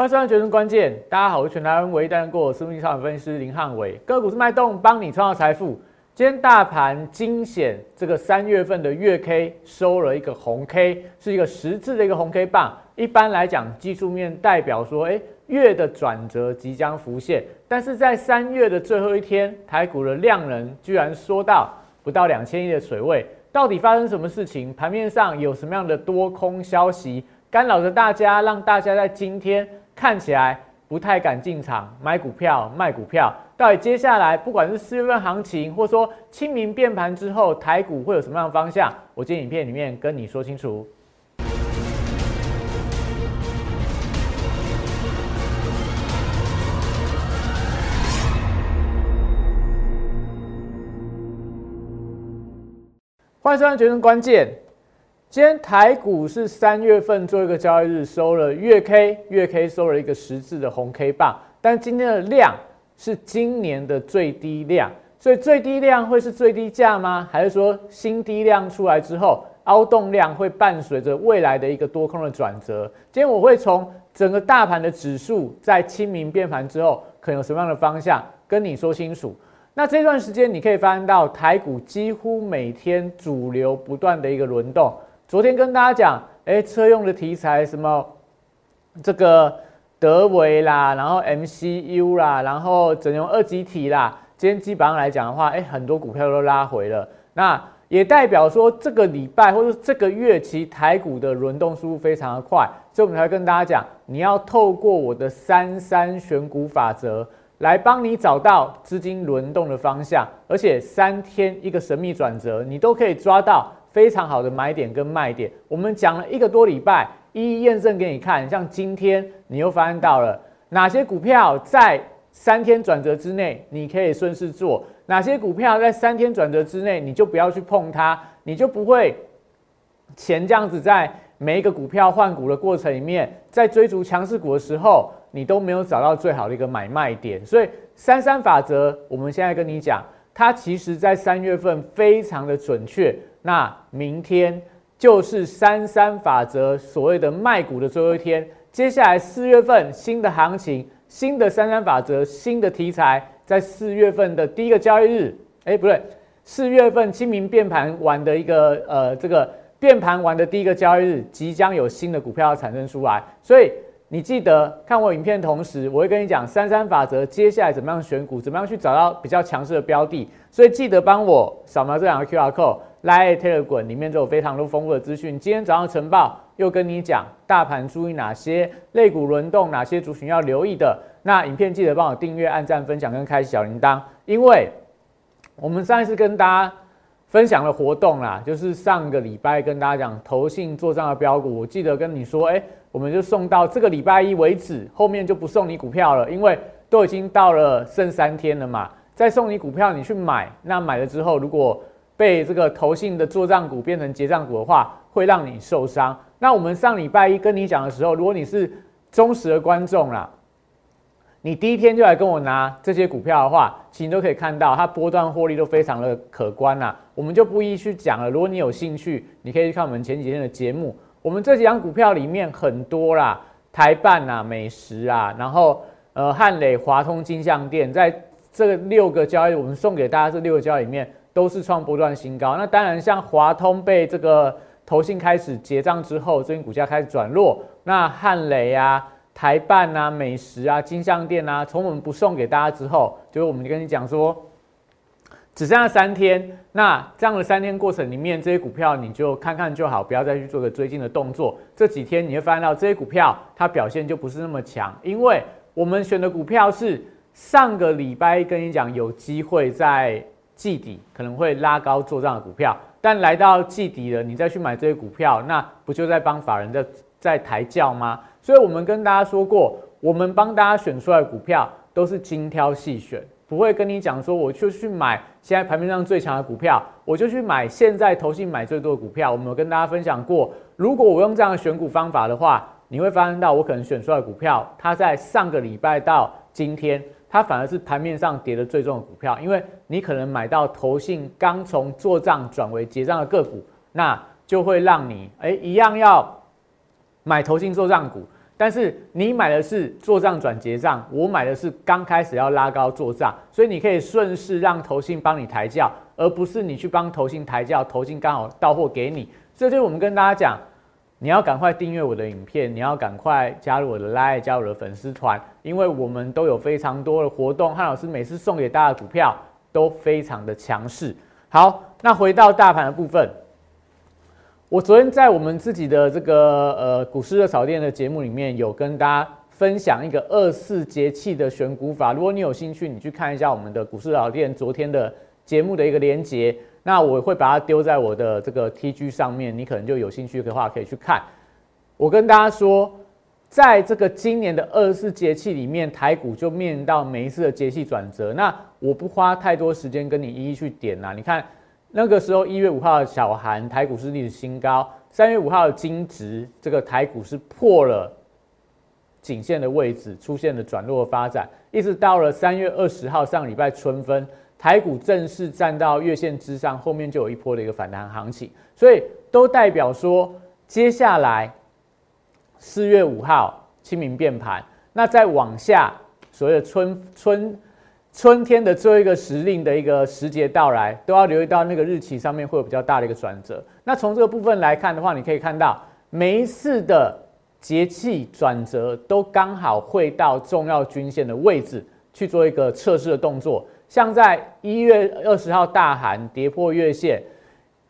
欢迎收看《决胜关键》，大家好，我是全台湾唯一担任过私募市场分析师林汉伟，个股是脉动，帮你创造财富。今天大盘惊险，这个三月份的月 K 收了一个红 K，是一个十字的一个红 K 棒。一般来讲，技术面代表说，哎，月的转折即将浮现。但是在三月的最后一天，台股的量能居然缩到不到两千亿的水位，到底发生什么事情？盘面上有什么样的多空消息干扰着大家，让大家在今天？看起来不太敢进场买股票卖股票，到底接下来不管是四月份行情，或者说清明变盘之后，台股会有什么样的方向？我今天影片里面跟你说清楚。欢迎收看《决胜关键》。今天台股是三月份做一个交易日，收了月 K，月 K 收了一个十字的红 K 棒，但今天的量是今年的最低量，所以最低量会是最低价吗？还是说新低量出来之后，凹动量会伴随着未来的一个多空的转折？今天我会从整个大盘的指数在清明变盘之后，可能有什么样的方向跟你说清楚。那这段时间你可以发现到台股几乎每天主流不断的一个轮动。昨天跟大家讲，哎，车用的题材什么，这个德维啦，然后 MCU 啦，然后整容二极体啦，今天基本上来讲的话，哎，很多股票都拉回了。那也代表说，这个礼拜或者这个月期台股的轮动速度非常的快，所以我们才跟大家讲，你要透过我的三三选股法则来帮你找到资金轮动的方向，而且三天一个神秘转折，你都可以抓到。非常好的买点跟卖点，我们讲了一个多礼拜，一一验证给你看。像今天，你又发现到了哪些股票在三天转折之内，你可以顺势做；哪些股票在三天转折之内，你就不要去碰它，你就不会钱这样子在每一个股票换股的过程里面，在追逐强势股的时候，你都没有找到最好的一个买卖点。所以三三法则，我们现在跟你讲，它其实在三月份非常的准确。那明天就是三三法则所谓的卖股的最后一天。接下来四月份新的行情，新的三三法则，新的题材，在四月份的第一个交易日，哎，不对，四月份清明变盘完的一个呃，这个变盘完的第一个交易日，即将有新的股票要产生出来。所以你记得看我影片同时，我会跟你讲三三法则，接下来怎么样选股，怎么样去找到比较强势的标的。所以记得帮我扫描这两个 Q R code。来 Telegram 里面都有非常多丰富的资讯。今天早上晨报又跟你讲大盘注意哪些类股轮动，哪些族群要留意的。那影片记得帮我订阅、按赞、分享跟开小铃铛，因为我们上一次跟大家分享的活动啦，就是上个礼拜跟大家讲投信做账的标股，我记得跟你说，哎，我们就送到这个礼拜一为止，后面就不送你股票了，因为都已经到了剩三天了嘛。再送你股票，你去买，那买了之后如果被这个投信的做账股变成结账股的话，会让你受伤。那我们上礼拜一跟你讲的时候，如果你是忠实的观众啦，你第一天就来跟我拿这些股票的话，其实都可以看到它波段获利都非常的可观啦。我们就不一一去讲了。如果你有兴趣，你可以去看我们前几天的节目。我们这几张股票里面很多啦，台办啊、美食啊，然后呃汉磊、华通、金象店，在这六个交易，我们送给大家这六个交易里面。都是创波段新高。那当然，像华通被这个投信开始结账之后，最近股价开始转弱。那汉雷啊、台办啊、美食啊、金象店啊，从我们不送给大家之后，就是我们跟你讲说，只剩下三天。那这样的三天过程里面，这些股票你就看看就好，不要再去做个追进的动作。这几天你会发现到这些股票它表现就不是那么强，因为我们选的股票是上个礼拜跟你讲有机会在。季底可能会拉高做账的股票，但来到季底了，你再去买这些股票，那不就在帮法人在在抬轿吗？所以我们跟大家说过，我们帮大家选出来的股票都是精挑细选，不会跟你讲说我就去买现在盘面上最强的股票，我就去买现在投信买最多的股票。我们有跟大家分享过，如果我用这样的选股方法的话，你会发现到我可能选出来的股票，它在上个礼拜到今天。它反而是盘面上跌的最重的股票，因为你可能买到投信刚从做账转为结账的个股，那就会让你哎一样要买投信做账股，但是你买的是做账转结账，我买的是刚开始要拉高做账，所以你可以顺势让投信帮你抬轿，而不是你去帮投信抬轿，投信刚好到货给你。这就是我们跟大家讲，你要赶快订阅我的影片，你要赶快加入我的 Line，加入我的粉丝团，因为我们都有非常多的活动，汉老师每次送给大家的股票都非常的强势。好，那回到大盘的部分。我昨天在我们自己的这个呃股市热炒店的节目里面有跟大家分享一个二四节气的选股法。如果你有兴趣，你去看一下我们的股市热炒店昨天的节目的一个连接。那我会把它丢在我的这个 TG 上面，你可能就有兴趣的话可以去看。我跟大家说，在这个今年的二十四节气里面，台股就面临到每一次的节气转折。那我不花太多时间跟你一一去点啦，你看。那个时候，一月五号的小寒，台股是历史新高；三月五号的金值，这个台股是破了颈线的位置，出现了转弱发展。一直到了三月二十号，上礼拜春分，台股正式站到月线之上，后面就有一波的一个反弹行情。所以都代表说，接下来四月五号清明变盘，那再往下，所谓的春春。春天的最后一个时令的一个时节到来，都要留意到那个日期上面会有比较大的一个转折。那从这个部分来看的话，你可以看到每一次的节气转折都刚好会到重要均线的位置去做一个测试的动作。像在一月二十号大寒跌破月线，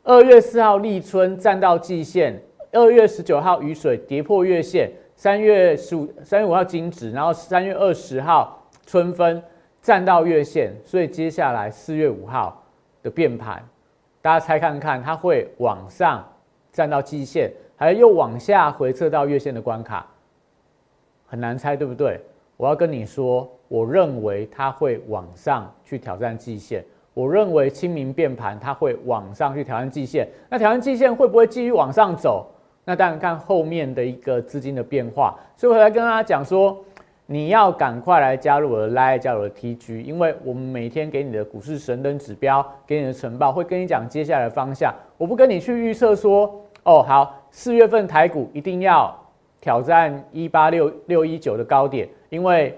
二月四号立春站到季线，二月十九号雨水跌破月线，三月十五三月五号金值，然后三月二十号春分。站到月线，所以接下来四月五号的变盘，大家猜看看，它会往上站到季线，还是又往下回撤到月线的关卡？很难猜，对不对？我要跟你说，我认为它会往上去挑战季线。我认为清明变盘，它会往上去挑战季线。那挑战季线会不会继续往上走？那当然看后面的一个资金的变化。所以我来跟大家讲说。你要赶快来加入我的 Live，加入我的 TG，因为我们每天给你的股市神灯指标，给你的晨报会跟你讲接下来的方向。我不跟你去预测说，哦，好，四月份台股一定要挑战一八六六一九的高点，因为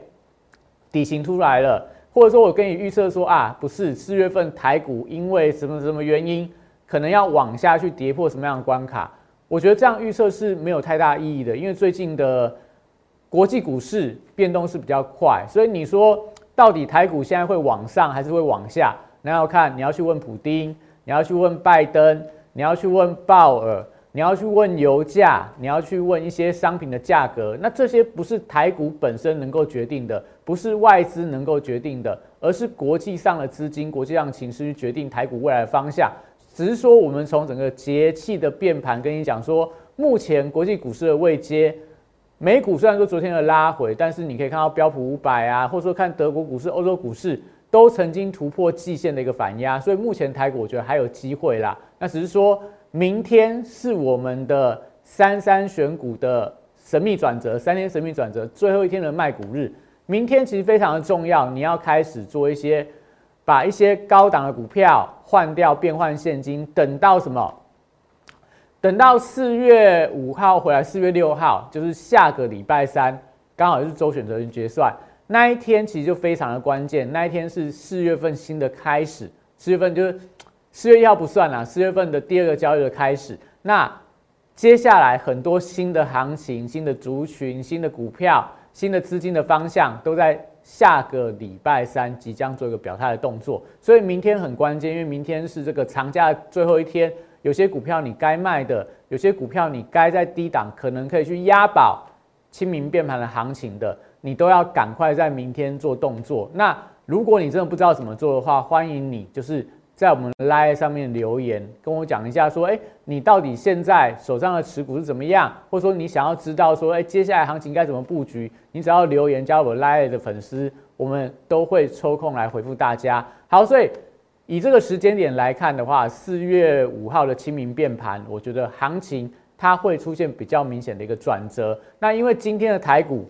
底型出来了，或者说我跟你预测说啊，不是四月份台股因为什么什么原因，可能要往下去跌破什么样的关卡？我觉得这样预测是没有太大意义的，因为最近的。国际股市变动是比较快，所以你说到底台股现在会往上还是会往下？那要看你要去问普丁，你要去问拜登，你要去问鲍尔，你要去问油价，你要去问一些商品的价格。那这些不是台股本身能够决定的，不是外资能够决定的，而是国际上的资金、国际上情势去决定台股未来的方向。只是说我们从整个节气的变盘跟你讲说，目前国际股市的位阶。美股虽然说昨天的拉回，但是你可以看到标普五百啊，或者说看德国股市、欧洲股市都曾经突破季线的一个反压，所以目前台股我觉得还有机会啦。那只是说明天是我们的三三选股的神秘转折，三天神秘转折最后一天的卖股日，明天其实非常的重要，你要开始做一些把一些高档的股票换掉，变换现金，等到什么？等到四月五号回来，四月六号就是下个礼拜三，刚好是周选择权结算那一天，其实就非常的关键。那一天是四月份新的开始，四月份就是四月一号不算啦，四月份的第二个交易的开始。那接下来很多新的行情、新的族群、新的股票、新的资金的方向，都在下个礼拜三即将做一个表态的动作。所以明天很关键，因为明天是这个长假最后一天。有些股票你该卖的，有些股票你该在低档可能可以去押宝清明变盘的行情的，你都要赶快在明天做动作。那如果你真的不知道怎么做的话，欢迎你就是在我们 Live 上面留言，跟我讲一下说，哎，你到底现在手上的持股是怎么样，或者说你想要知道说，哎，接下来行情该怎么布局，你只要留言加我 Live 的粉丝，我们都会抽空来回复大家。好，所以。以这个时间点来看的话，四月五号的清明变盘，我觉得行情它会出现比较明显的一个转折。那因为今天的台股，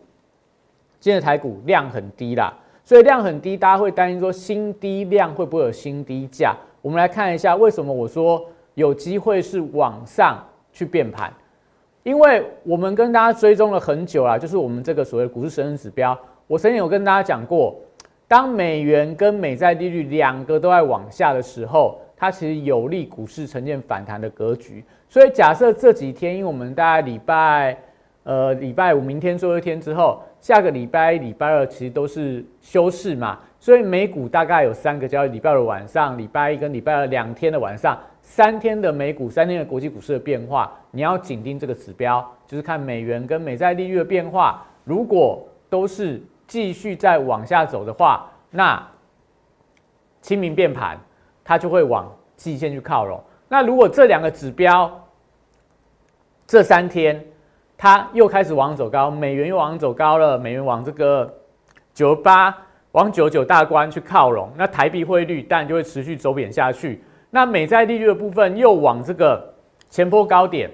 今天的台股量很低啦，所以量很低，大家会担心说新低量会不会有新低价？我们来看一下为什么我说有机会是往上去变盘。因为我们跟大家追踪了很久了，就是我们这个所谓股市神人指标。我曾经有跟大家讲过，当美元跟美债利率两个都在往下的时候，它其实有利股市呈现反弹的格局。所以假设这几天，因为我们大概礼拜呃礼拜五明天最后一天之后，下个礼拜礼拜二其实都是休市嘛，所以美股大概有三个交易，礼拜二晚上、礼拜一跟礼拜二两天的晚上。三天的美股，三天的国际股市的变化，你要紧盯这个指标，就是看美元跟美债利率的变化。如果都是继续再往下走的话，那清明变盘，它就会往季线去靠拢。那如果这两个指标这三天它又开始往走高，美元又往走高了，美元往这个九八往九九大关去靠拢，那台币汇率当然就会持续走贬下去。那美债利率的部分又往这个前波高点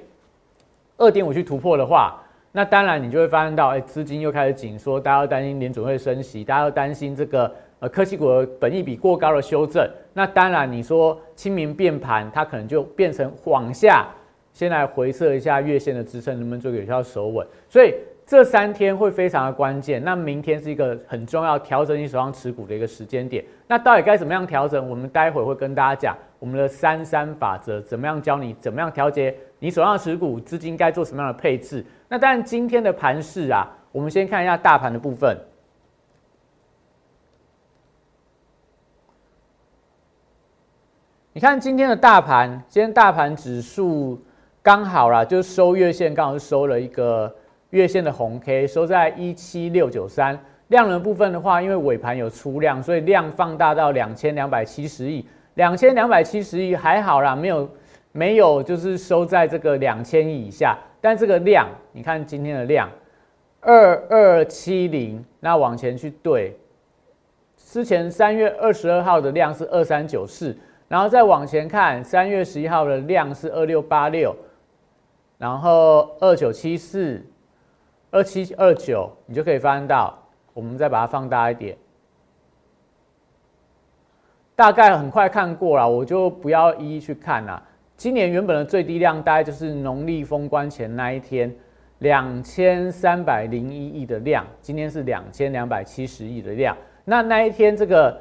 二点五去突破的话，那当然你就会发现到，哎，资金又开始紧缩，大家又担心联准会升息，大家又担心这个呃科技股的本益比过高的修正。那当然你说清明变盘，它可能就变成往下，先来回测一下月线的支撑，能不能做个有效守稳？所以。这三天会非常的关键，那明天是一个很重要调整你手上持股的一个时间点。那到底该怎么样调整？我们待会会跟大家讲我们的三三法则，怎么样教你怎么样调节你手上持股资金该做什么样的配置。那当然今天的盘势啊，我们先看一下大盘的部分。你看今天的大盘，今天大盘指数刚好啦，就收月线，刚好收了一个。月线的红 K 收在一七六九三，量能部分的话，因为尾盘有出量，所以量放大到两千两百七十亿，两千两百七十亿还好啦，没有没有就是收在这个两千亿以下，但这个量，你看今天的量二二七零，那往前去对，之前三月二十二号的量是二三九四，然后再往前看，三月十一号的量是二六八六，然后二九七四。二七二九，你就可以发现到，我们再把它放大一点，大概很快看过了，我就不要一一去看了。今年原本的最低量大概就是农历封关前那一天，两千三百零一亿的量，今天是两千两百七十亿的量。那那一天这个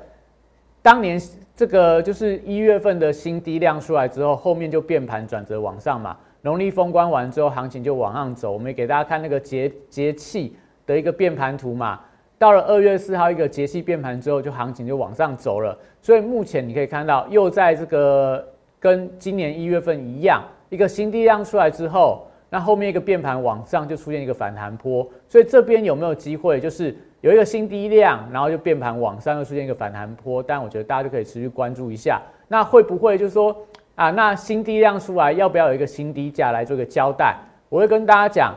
当年这个就是一月份的新低量出来之后，后面就变盘转折往上嘛。农历封关完之后，行情就往上走。我们也给大家看那个节节气的一个变盘图嘛。到了二月四号一个节气变盘之后，就行情就往上走了。所以目前你可以看到，又在这个跟今年一月份一样，一个新低量出来之后，那后面一个变盘往上就出现一个反弹坡。所以这边有没有机会，就是有一个新低量，然后就变盘往上又出现一个反弹坡？但我觉得大家就可以持续关注一下。那会不会就是说？啊，那新低量出来，要不要有一个新低价来做一个交代？我会跟大家讲，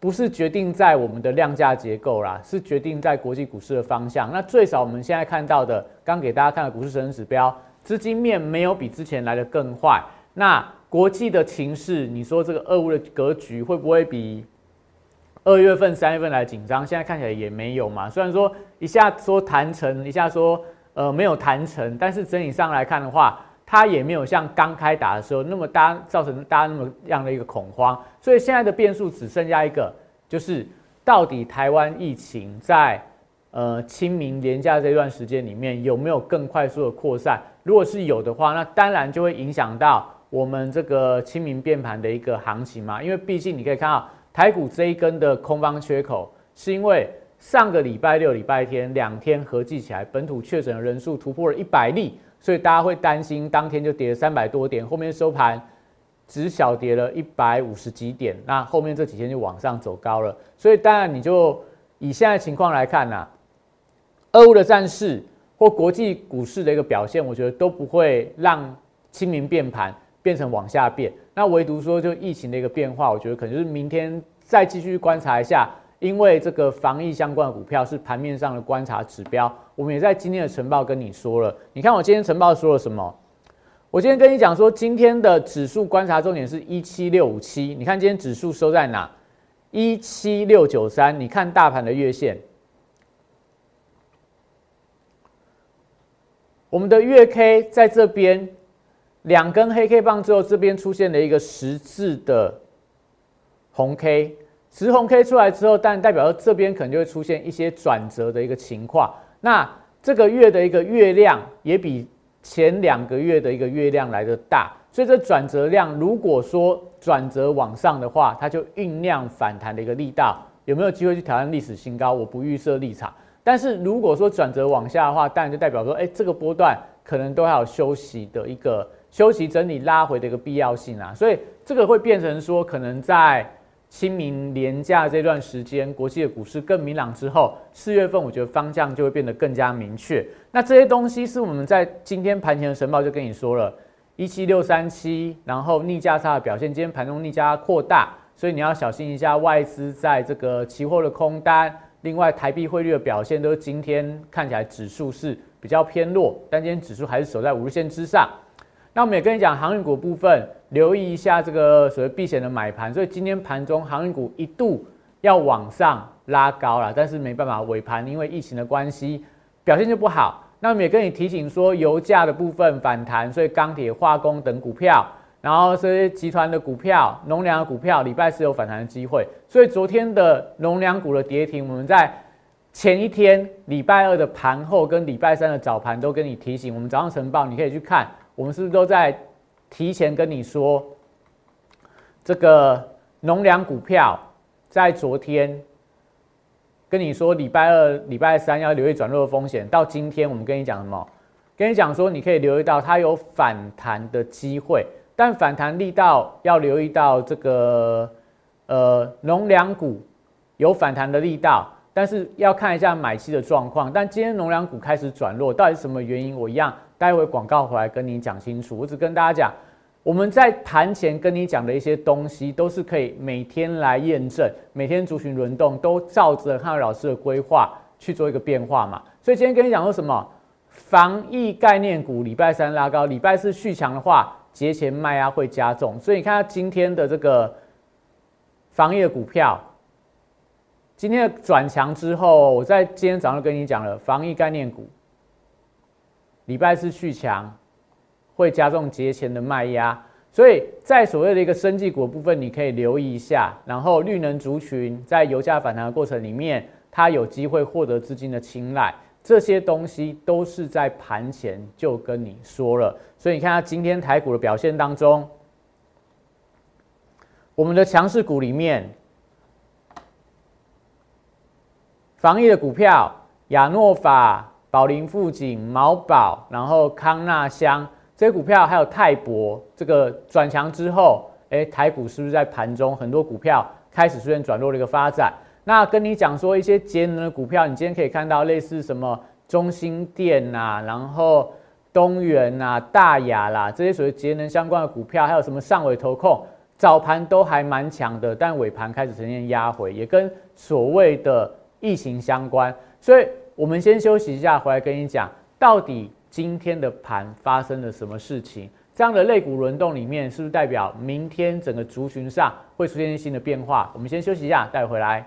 不是决定在我们的量价结构啦，是决定在国际股市的方向。那最少我们现在看到的，刚给大家看的股市神指标，资金面没有比之前来的更坏。那国际的情势，你说这个俄乌的格局会不会比二月份、三月份来紧张？现在看起来也没有嘛。虽然说一下说谈成，一下说呃没有谈成，但是整体上来看的话。它也没有像刚开打的时候那么大，造成大家那么样的一个恐慌，所以现在的变数只剩下一个，就是到底台湾疫情在呃清明连假这段时间里面有没有更快速的扩散？如果是有的话，那当然就会影响到我们这个清明变盘的一个行情嘛。因为毕竟你可以看到台股这一根的空方缺口，是因为上个礼拜六、礼拜天两天合计起来，本土确诊的人数突破了一百例。所以大家会担心，当天就跌了三百多点，后面收盘只小跌了一百五十几点，那后面这几天就往上走高了。所以当然你就以现在情况来看呢，俄乌的战事或国际股市的一个表现，我觉得都不会让清明变盘变成往下变。那唯独说就疫情的一个变化，我觉得可能就是明天再继续观察一下。因为这个防疫相关的股票是盘面上的观察指标，我们也在今天的晨报跟你说了。你看我今天晨报说了什么？我今天跟你讲说，今天的指数观察重点是一七六五七。你看今天指数收在哪？一七六九三。你看大盘的月线，我们的月 K 在这边两根黑 K 棒之后，这边出现了一个十字的。红 K，十红 K 出来之后，但代表这边可能就会出现一些转折的一个情况。那这个月的一个月亮也比前两个月的一个月亮来的大，所以这转折量如果说转折往上的话，它就酝酿反弹的一个力道，有没有机会去挑战历史新高？我不预设立场。但是如果说转折往下的话，当然就代表说，哎，这个波段可能都还有休息的一个休息整理拉回的一个必要性啊，所以这个会变成说，可能在。清明年假这段时间，国际的股市更明朗之后，四月份我觉得方向就会变得更加明确。那这些东西是我们在今天盘前的晨报就跟你说了，一七六三七，然后逆价差的表现，今天盘中逆价扩大，所以你要小心一下外资在这个期货的空单。另外，台币汇率的表现都是今天看起来指数是比较偏弱，但今天指数还是守在五日线之上。那我们也跟你讲航运股部分。留意一下这个所谓避险的买盘，所以今天盘中航运股一度要往上拉高了，但是没办法，尾盘因为疫情的关系表现就不好。那我们也跟你提醒说，油价的部分反弹，所以钢铁、化工等股票，然后这些集团的股票、农粮股票，礼拜四有反弹的机会。所以昨天的农粮股的跌停，我们在前一天礼拜二的盘后跟礼拜三的早盘都跟你提醒，我们早上晨报你可以去看，我们是不是都在。提前跟你说，这个农粮股票在昨天跟你说礼拜二、礼拜三要留意转弱的风险。到今天我们跟你讲什么？跟你讲说你可以留意到它有反弹的机会，但反弹力道要留意到这个呃农粮股有反弹的力道，但是要看一下买气的状况。但今天农粮股开始转弱，到底是什么原因？我一样。待会广告回来跟你讲清楚，我只跟大家讲，我们在盘前跟你讲的一些东西，都是可以每天来验证，每天族群轮动都照着汉老师的规划去做一个变化嘛。所以今天跟你讲说什么，防疫概念股礼拜三拉高，礼拜四续强的话，节前卖压会加重。所以你看今天的这个防疫的股票，今天的转强之后，我在今天早上跟你讲了防疫概念股。礼拜四续强，会加重节前的卖压，所以在所谓的一个生技股部分，你可以留意一下。然后绿能族群在油价反弹的过程里面，它有机会获得资金的青睐，这些东西都是在盘前就跟你说了。所以你看它今天台股的表现当中，我们的强势股里面，防疫的股票亚诺法。宝林富锦、毛宝，然后康纳香这些股票，还有泰博这个转强之后，哎，台股是不是在盘中很多股票开始出现转弱的一个发展？那跟你讲说一些节能的股票，你今天可以看到类似什么中心电呐，然后东元呐、大雅啦这些属于节能相关的股票，还有什么上尾投控，早盘都还蛮强的，但尾盘开始呈现压回，也跟所谓的疫情相关，所以。我们先休息一下，回来跟你讲，到底今天的盘发生了什么事情？这样的类股轮动里面，是不是代表明天整个族群上会出现新的变化？我们先休息一下，待会回来。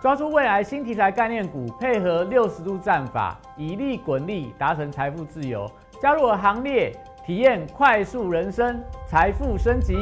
抓住未来新题材概念股，配合六十度战法，以利滚利，达成财富自由。加入我行列，体验快速人生，财富升级。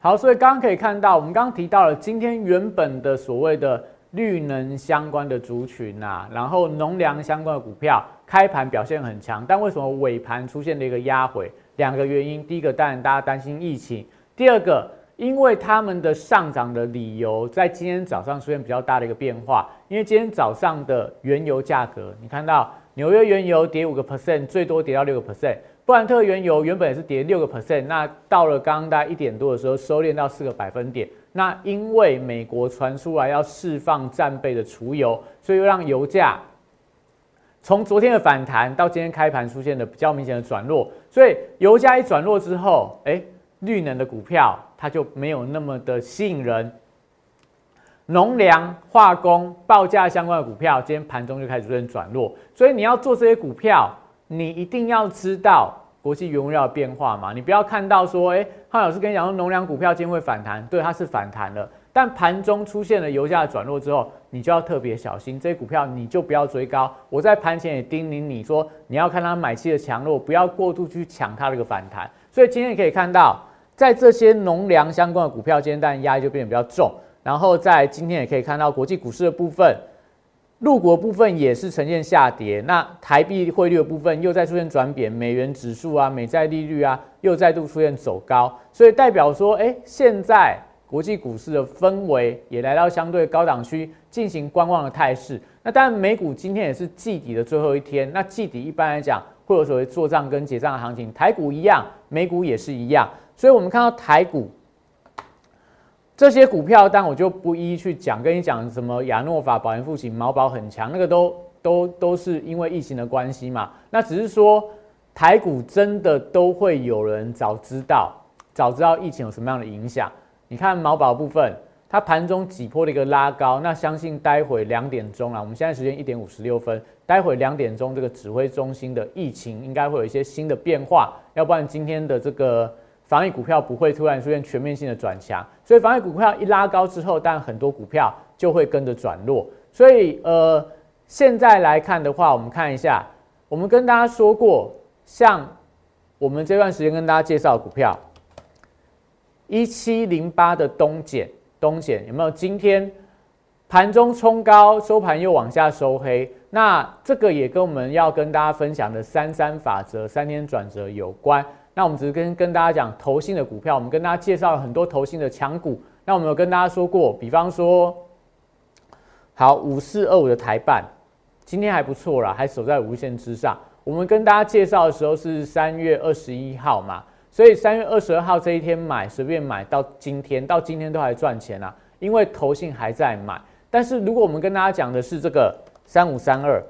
好，所以刚刚可以看到，我们刚刚提到了今天原本的所谓的绿能相关的族群啊，然后农粮相关的股票开盘表现很强，但为什么尾盘出现了一个压回？两个原因，第一个当然大家担心疫情，第二个因为他们的上涨的理由在今天早上出现比较大的一个变化，因为今天早上的原油价格，你看到纽约原油跌五个 percent，最多跌到六个 percent。布兰特原油原本也是跌六个 percent，那到了刚刚大概一点多的时候收敛到四个百分点。那因为美国传出来要释放战备的储油，所以又让油价从昨天的反弹到今天开盘出现了比较明显的转弱。所以油价一转弱之后，哎，绿能的股票它就没有那么的吸引人。农粮、化工、报价相关的股票，今天盘中就开始出现转弱。所以你要做这些股票。你一定要知道国际原料的变化嘛？你不要看到说，哎，汉老师跟你讲说，农粮股票今天会反弹，对，它是反弹了。但盘中出现了油价转弱之后，你就要特别小心这些股票，你就不要追高。我在盘前也叮咛你说，你要看它买气的强弱，不要过度去抢它这个反弹。所以今天你可以看到，在这些农粮相关的股票，今天当然压力就变得比较重。然后在今天也可以看到国际股市的部分。陆国部分也是呈现下跌，那台币汇率的部分又在出现转贬，美元指数啊、美债利率啊又再度出现走高，所以代表说，哎，现在国际股市的氛围也来到相对高档区，进行观望的态势。那当然，美股今天也是季底的最后一天，那季底一般来讲会有所谓做账跟结账的行情，台股一样，美股也是一样，所以我们看到台股。这些股票，但我就不一一去讲，跟你讲什么亚诺法、保研复兴、毛宝很强，那个都都都是因为疫情的关系嘛。那只是说台股真的都会有人早知道，早知道疫情有什么样的影响。你看毛宝部分，它盘中挤破的一个拉高，那相信待会两点钟啊，我们现在时间一点五十六分，待会两点钟这个指挥中心的疫情应该会有一些新的变化，要不然今天的这个。防疫股票不会突然出现全面性的转强，所以防疫股票一拉高之后，但很多股票就会跟着转弱。所以，呃，现在来看的话，我们看一下，我们跟大家说过，像我们这段时间跟大家介绍股票，一七零八的东碱，东碱有没有？今天盘中冲高，收盘又往下收黑，那这个也跟我们要跟大家分享的三三法则、三天转折有关。那我们只是跟跟大家讲投信的股票，我们跟大家介绍了很多投信的强股。那我们有跟大家说过，比方说，好五四二五的台办，今天还不错啦，还守在无线之上。我们跟大家介绍的时候是三月二十一号嘛，所以三月二十二号这一天买，随便买到今天，到今天都还赚钱啊，因为投信还在买。但是如果我们跟大家讲的是这个三五三二。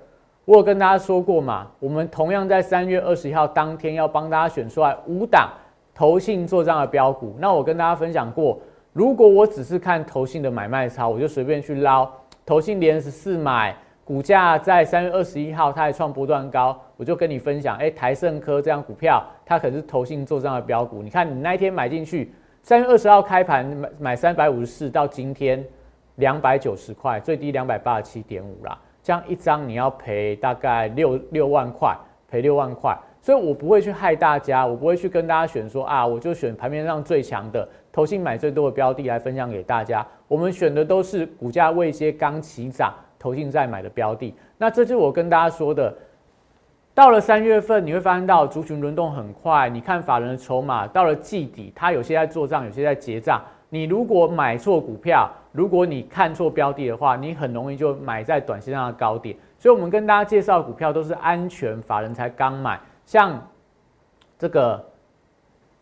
我有跟大家说过嘛，我们同样在三月二十一号当天要帮大家选出来五档投信做账的标股。那我跟大家分享过，如果我只是看投信的买卖操，我就随便去捞投信连十四买，股价在三月二十一号它还创波段高，我就跟你分享，哎，台盛科这样股票，它可是投信做账的标股。你看你那一天买进去，三月二十号开盘买买三百五十四，到今天两百九十块，最低两百八十七点五啦。这样一张你要赔大概六六万块，赔六万块，所以我不会去害大家，我不会去跟大家选说啊，我就选盘面上最强的、投信买最多的标的来分享给大家。我们选的都是股价位阶刚起涨、投信在买的标的。那这就是我跟大家说的，到了三月份你会发现到族群轮动很快，你看法人的筹码到了季底，他有些在做账，有些在结账。你如果买错股票，如果你看错标的的话，你很容易就买在短线上的高点。所以，我们跟大家介绍的股票都是安全，法人才刚买。像这个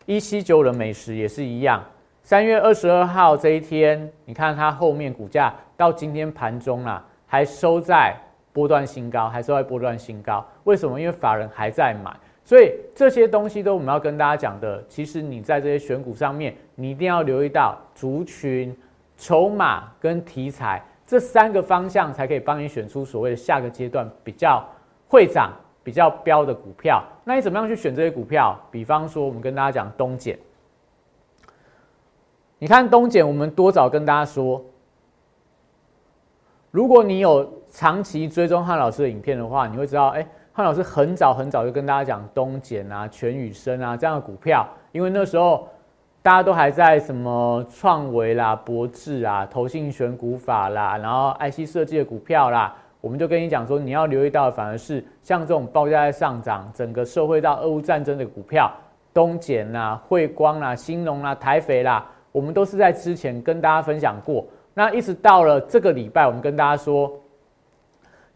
一七九的美食也是一样。三月二十二号这一天，你看它后面股价到今天盘中啊，还收在波段新高，还收在波段新高。为什么？因为法人还在买。所以这些东西都我们要跟大家讲的，其实你在这些选股上面，你一定要留意到族群、筹码跟题材这三个方向，才可以帮你选出所谓的下个阶段比较会涨、比较标的股票。那你怎么样去选这些股票？比方说，我们跟大家讲东碱，你看东碱，我们多早跟大家说，如果你有长期追踪汉老师的影片的话，你会知道，哎。汉老师很早很早就跟大家讲东碱啊、全宇生啊这样的股票，因为那时候大家都还在什么创维啦、博智啊、投信选股法啦，然后 IC 设计的股票啦，我们就跟你讲说，你要留意到的反而是像这种报价在上涨、整个社会到俄乌战争的股票，东碱啦、汇光啦、兴隆啦、台肥啦，我们都是在之前跟大家分享过。那一直到了这个礼拜，我们跟大家说，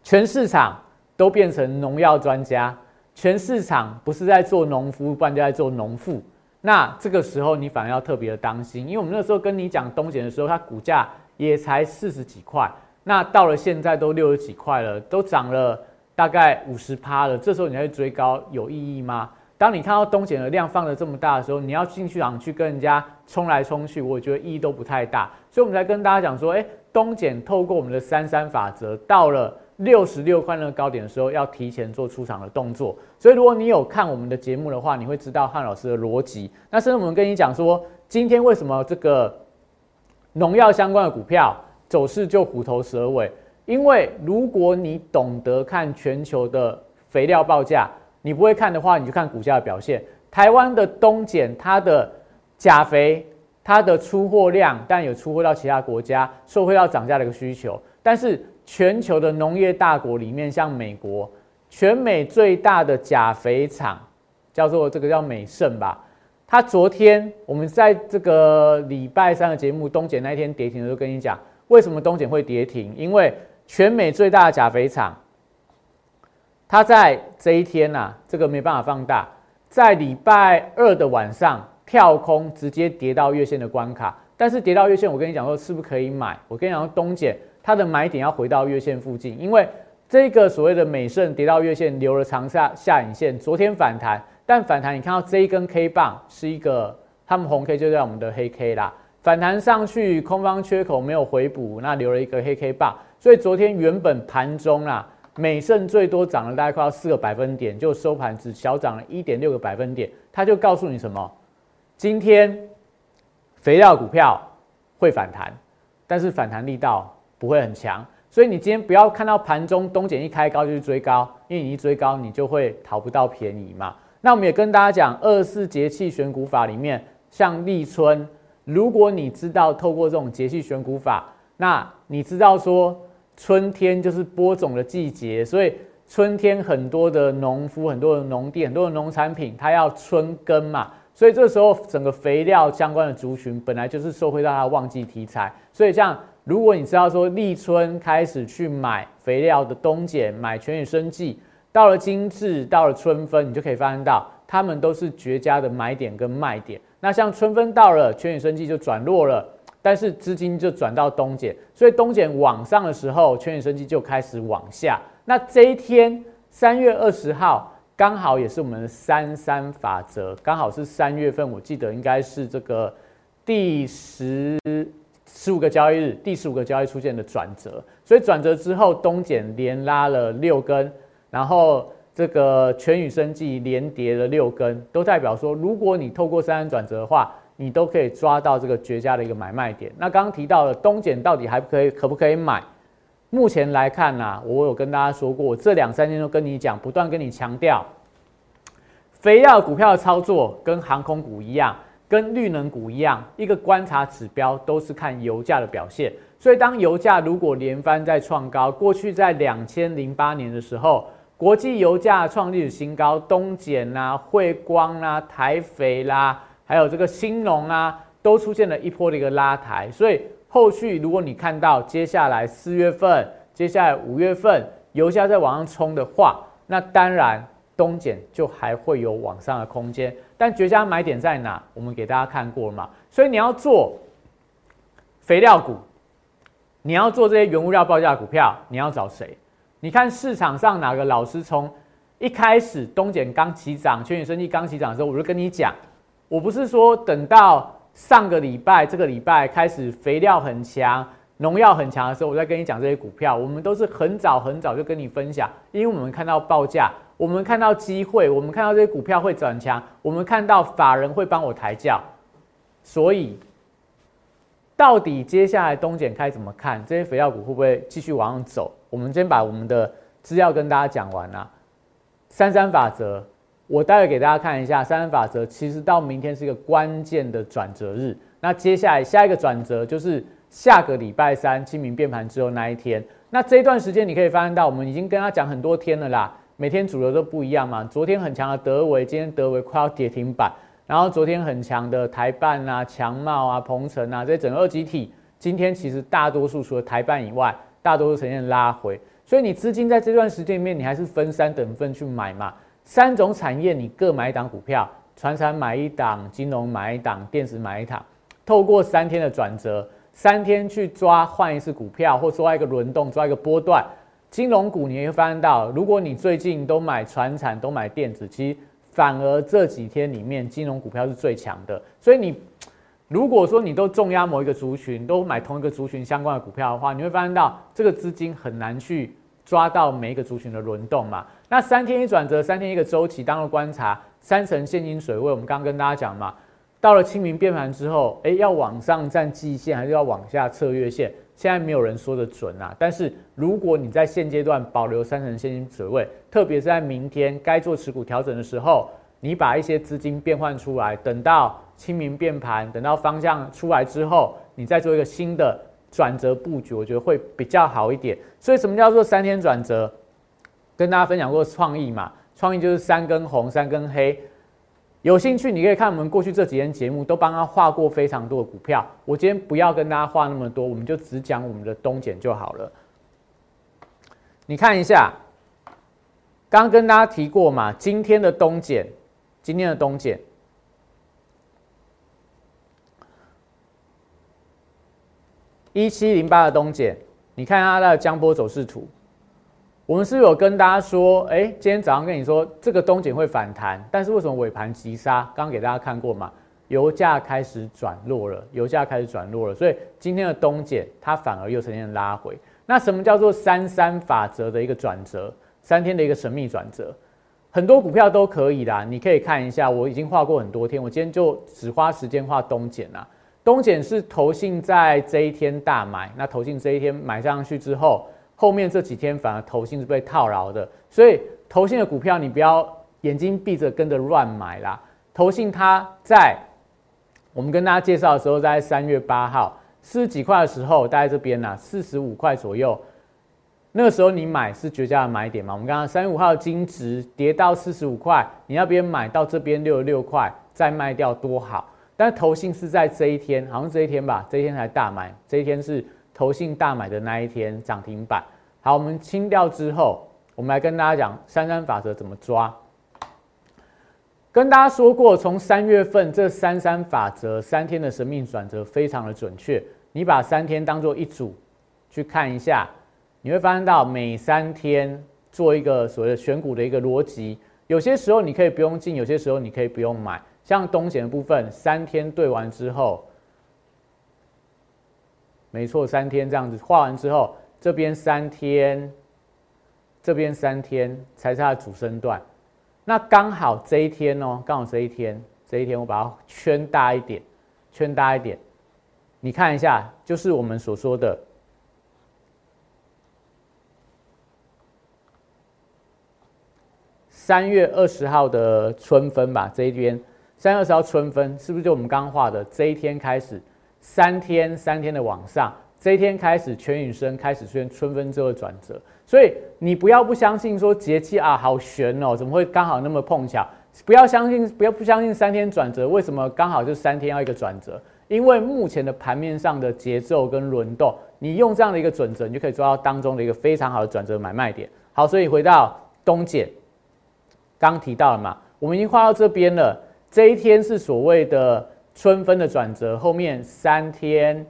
全市场都变成农药专家，全市场不是在做农夫，不然就在做农妇。那这个时候你反而要特别的当心，因为我们那时候跟你讲东碱的时候，它股价也才四十几块，那到了现在都六十几块了，都涨了大概五十趴了。这时候你再去追高有意义吗？当你看到东碱的量放的这么大的时候，你要进去场去跟人家冲来冲去，我觉得意义都不太大。所以我们才跟大家讲说，哎，东碱透过我们的三三法则，到了六十六块那个高点的时候，要提前做出场的动作。所以如果你有看我们的节目的话，你会知道汉老师的逻辑。那甚至我们跟你讲说，今天为什么这个农药相关的股票走势就虎头蛇尾？因为如果你懂得看全球的肥料报价。你不会看的话，你就看股价的表现。台湾的东碱，它的钾肥，它的出货量，但有出货到其他国家，受惠到涨价的一个需求。但是全球的农业大国里面，像美国，全美最大的钾肥厂叫做这个叫美盛吧。它昨天我们在这个礼拜三的节目东碱那一天跌停的时候，跟你讲为什么东碱会跌停，因为全美最大的钾肥厂。它在这一天呐，这个没办法放大，在礼拜二的晚上跳空直接跌到月线的关卡，但是跌到月线，我跟你讲说是不是可以买？我跟你讲说东碱它的买点要回到月线附近，因为这个所谓的美盛跌到月线留了长下下影线，昨天反弹，但反弹你看到这一根 K 棒是一个他们红 K 就在我们的黑 K 啦，反弹上去空方缺口没有回补，那留了一个黑 K 棒，所以昨天原本盘中啦。美盛最多涨了大概快要四个百分点，就收盘只小涨了一点六个百分点。它就告诉你什么？今天肥料股票会反弹，但是反弹力道不会很强。所以你今天不要看到盘中东碱一开高就去追高，因为你一追高你就会讨不到便宜嘛。那我们也跟大家讲，二四节气选股法里面，像立春，如果你知道透过这种节气选股法，那你知道说。春天就是播种的季节，所以春天很多的农夫、很多的农地、很多的农产品，它要春耕嘛，所以这时候整个肥料相关的族群本来就是受惠到它旺季题材。所以像如果你知道说立春开始去买肥料的冬碱、买全宇生技，到了今至到了春分，你就可以发现到它们都是绝佳的买点跟卖点。那像春分到了，全宇生技就转弱了。但是资金就转到东碱，所以东碱往上的时候，全宇生机就开始往下。那这一天三月二十号，刚好也是我们的三三法则，刚好是三月份，我记得应该是这个第十十五个交易日，第十五个交易出现的转折。所以转折之后，东碱连拉了六根，然后这个全宇生计连跌了六根，都代表说，如果你透过三三转折的话。你都可以抓到这个绝佳的一个买卖点。那刚刚提到的东碱到底还可以可不可以买？目前来看呢，我有跟大家说过，这两三天都跟你讲，不断跟你强调，肥料股票的操作跟航空股一样，跟绿能股一样，一个观察指标都是看油价的表现。所以当油价如果连番在创高，过去在两千零八年的时候，国际油价创历史新高，东碱啦、汇光啦、台肥啦。还有这个兴隆啊，都出现了一波的一个拉抬，所以后续如果你看到接下来四月份、接下来五月份油价在往上冲的话，那当然东碱就还会有往上的空间。但绝佳买点在哪？我们给大家看过了嘛？所以你要做肥料股，你要做这些原物料报价股票，你要找谁？你看市场上哪个老师从一开始东碱刚起涨、全宇生技刚起涨的时候，我就跟你讲。我不是说等到上个礼拜、这个礼拜开始肥料很强、农药很强的时候，我在跟你讲这些股票。我们都是很早很早就跟你分享，因为我们看到报价，我们看到机会，我们看到这些股票会转强，我们看到法人会帮我抬轿。所以，到底接下来东检开怎么看？这些肥料股会不会继续往上走？我们先把我们的资料跟大家讲完啊。三三法则，我待会给大家看一下三三法则，其实到明天是一个关键的转折日。那接下来下一个转折就是下个礼拜三清明变盘之后那一天。那这一段时间你可以发现到，我们已经跟他讲很多天了啦，每天主流都不一样嘛。昨天很强的德维，今天德维快要跌停板。然后昨天很强的台办啊、强茂啊、鹏程啊，这整个二级体，今天其实大多数除了台办以外，大多数呈现拉回。所以你资金在这段时间里面，你还是分三等份去买嘛。三种产业你各买一档股票，船产买一档，金融买一档，电子买一档。透过三天的转折，三天去抓换一次股票，或抓一个轮动，抓一个波段。金融股你会发现到，如果你最近都买船产，都买电子，其实。反而这几天里面，金融股票是最强的。所以你如果说你都重压某一个族群，都买同一个族群相关的股票的话，你会发现到这个资金很难去抓到每一个族群的轮动嘛。那三天一转折，三天一个周期，当做观察三层现金水位。我们刚刚跟大家讲嘛，到了清明变盘之后，哎，要往上站季线，还是要往下测月线？现在没有人说的准啊，但是如果你在现阶段保留三成现金水位，特别是在明天该做持股调整的时候，你把一些资金变换出来，等到清明变盘，等到方向出来之后，你再做一个新的转折布局，我觉得会比较好一点。所以什么叫做三天转折？跟大家分享过创意嘛，创意就是三根红，三根黑。有兴趣，你可以看我们过去这几天节目，都帮他画过非常多的股票。我今天不要跟大家画那么多，我们就只讲我们的东简就好了。你看一下，刚跟大家提过嘛，今天的东简，今天的东简，一七零八的东简，你看它的江波走势图。我们是有跟大家说，哎，今天早上跟你说这个东锦会反弹，但是为什么尾盘急杀？刚刚给大家看过嘛，油价开始转弱了，油价开始转弱了，所以今天的东锦它反而又呈现拉回。那什么叫做三三法则的一个转折？三天的一个神秘转折，很多股票都可以啦。你可以看一下，我已经画过很多天，我今天就只花时间画东锦啦。东锦是投信在这一天大买，那投信这一天买上去之后。后面这几天反而投信是被套牢的，所以投信的股票你不要眼睛闭着跟着乱买啦。投信它在我们跟大家介绍的时候，在三月八号四十几块的时候，大概这边呢四十五块左右，那个时候你买是绝佳的买点嘛。我们刚刚三月五号金值跌到四十五块，你要边买到这边六十六块再卖掉多好。但投信是在这一天，好像这一天吧，这一天才大买，这一天是。投信大买的那一天涨停板，好，我们清掉之后，我们来跟大家讲三三法则怎么抓。跟大家说过，从三月份这三三法则三天的生命转折非常的准确。你把三天当做一组去看一下，你会发现到每三天做一个所谓的选股的一个逻辑。有些时候你可以不用进，有些时候你可以不用买。像东险的部分，三天对完之后。没错，三天这样子画完之后，这边三天，这边三天才是它的主升段。那刚好这一天哦，刚好这一天，这一天我把它圈大一点，圈大一点。你看一下，就是我们所说的三月二十号的春分吧？这一边三月二十号春分，是不是就我们刚画的这一天开始？三天三天的往上，这一天开始，全宇生开始出现春分之后的转折，所以你不要不相信说节气啊好悬哦，怎么会刚好那么碰巧？不要相信，不要不相信三天转折，为什么刚好就三天要一个转折？因为目前的盘面上的节奏跟轮动，你用这样的一个准则，你就可以抓到当中的一个非常好的转折买卖点。好，所以回到东简，刚提到了嘛，我们已经画到这边了，这一天是所谓的。春分的转折，后面三天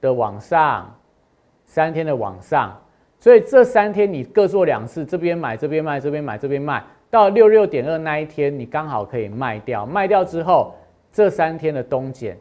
的往上，三天的往上，所以这三天你各做两次，这边买，这边卖，这边买，这边卖，到六六点二那一天，你刚好可以卖掉。卖掉之后，这三天的东减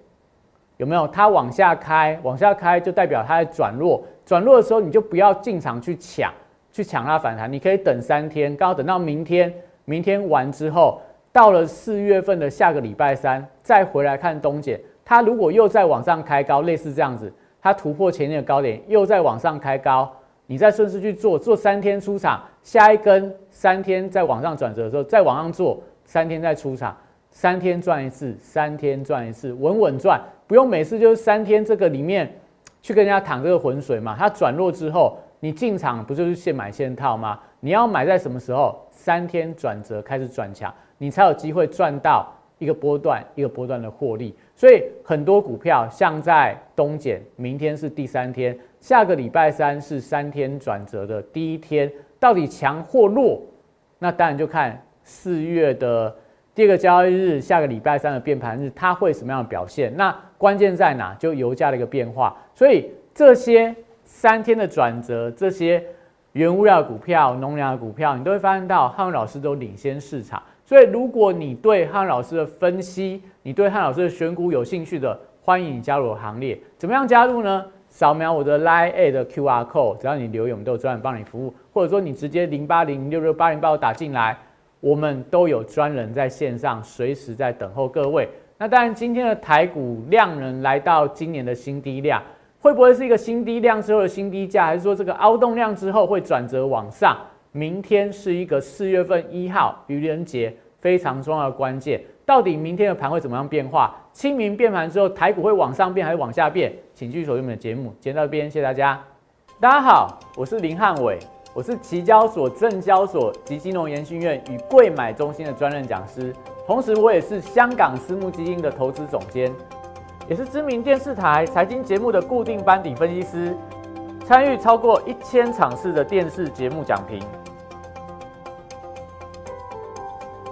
有没有？它往下开，往下开就代表它在转弱。转弱的时候，你就不要进场去抢，去抢它反弹，你可以等三天，刚好等到明天，明天完之后。到了四月份的下个礼拜三，再回来看东碱，它如果又在往上开高，类似这样子，它突破前面的高点，又在往上开高，你再顺势去做，做三天出场，下一根三天再往上转折的时候，再往上做，三天再出场，三天赚一次，三天赚一次，稳稳赚，不用每次就是三天这个里面去跟人家淌这个浑水嘛。它转弱之后，你进场不就是现买现套吗？你要买在什么时候？三天转折开始转强，你才有机会赚到一个波段一个波段的获利。所以很多股票像在东减，明天是第三天。下个礼拜三是三天转折的第一天，到底强或弱？那当然就看四月的第二个交易日，下个礼拜三的变盘日，它会什么样的表现？那关键在哪？就油价的一个变化。所以这些三天的转折，这些原物料股票、农粮的股票，你都会发现到汉文老师都领先市场。所以如果你对汉老师的分析，你对汉老师的选股有兴趣的，欢迎你加入我行列。怎么样加入呢？扫描我的 Line A 的 QR code，只要你留言，我们都有专人帮你服务，或者说你直接零八零六六八零八五打进来，我们都有专人在线上随时在等候各位。那当然，今天的台股量能来到今年的新低量，会不会是一个新低量之后的新低价，还是说这个凹动量之后会转折往上？明天是一个四月份一号愚人节非常重要的关键。到底明天的盘会怎么样变化？清明变盘之后，台股会往上变还是往下变？请继续锁定我们的节目。今天到这边，谢谢大家。大家好，我是林汉伟，我是期交所、证交所及金融研训院与贵买中心的专任讲师，同时我也是香港私募基金的投资总监，也是知名电视台财经节目的固定班底分析师，参与超过一千场次的电视节目讲评。